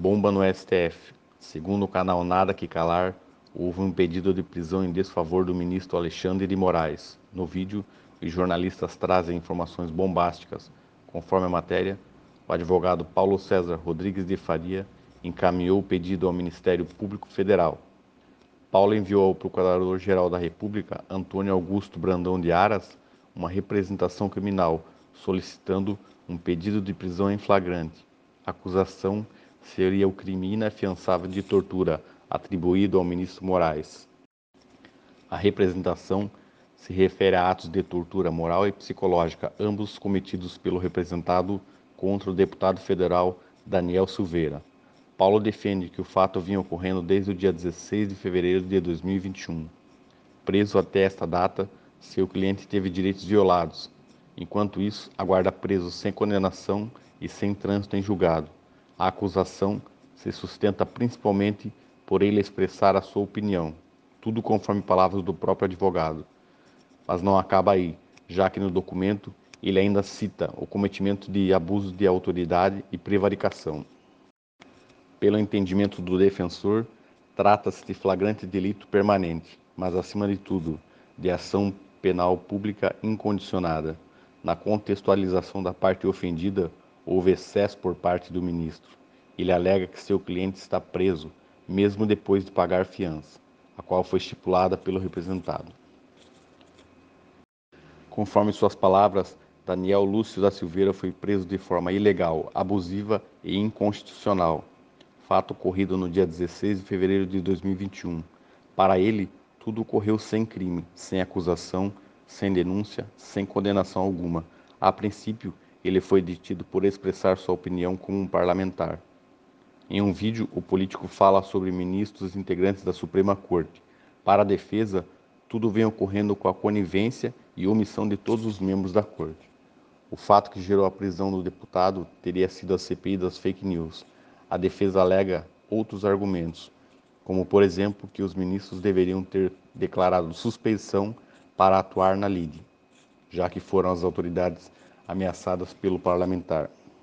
Bomba no STF. Segundo o canal Nada Que Calar, houve um pedido de prisão em desfavor do ministro Alexandre de Moraes. No vídeo, os jornalistas trazem informações bombásticas. Conforme a matéria, o advogado Paulo César Rodrigues de Faria encaminhou o pedido ao Ministério Público Federal. Paulo enviou ao Procurador-Geral da República, Antônio Augusto Brandão de Aras, uma representação criminal solicitando um pedido de prisão em flagrante. Acusação seria o crime inafiançável de tortura atribuído ao ministro Moraes. A representação se refere a atos de tortura moral e psicológica, ambos cometidos pelo representado contra o deputado federal Daniel Silveira. Paulo defende que o fato vinha ocorrendo desde o dia 16 de fevereiro de 2021. Preso até esta data, seu cliente teve direitos violados. Enquanto isso, aguarda preso sem condenação e sem trânsito em julgado. A acusação se sustenta principalmente por ele expressar a sua opinião, tudo conforme palavras do próprio advogado. Mas não acaba aí, já que no documento ele ainda cita o cometimento de abuso de autoridade e prevaricação. Pelo entendimento do defensor, trata-se de flagrante delito permanente, mas acima de tudo, de ação penal pública incondicionada. Na contextualização da parte ofendida, houve excesso por parte do ministro. Ele alega que seu cliente está preso, mesmo depois de pagar fiança, a qual foi estipulada pelo representado. Conforme suas palavras, Daniel Lúcio da Silveira foi preso de forma ilegal, abusiva e inconstitucional. Fato ocorrido no dia 16 de fevereiro de 2021. Para ele, tudo ocorreu sem crime, sem acusação, sem denúncia, sem condenação alguma. A princípio, ele foi detido por expressar sua opinião como um parlamentar. Em um vídeo, o político fala sobre ministros integrantes da Suprema Corte. Para a defesa, tudo vem ocorrendo com a conivência e omissão de todos os membros da Corte. O fato que gerou a prisão do deputado teria sido a CPI das fake news. A defesa alega outros argumentos, como, por exemplo, que os ministros deveriam ter declarado suspeição para atuar na lide, já que foram as autoridades ameaçadas pelo parlamentar.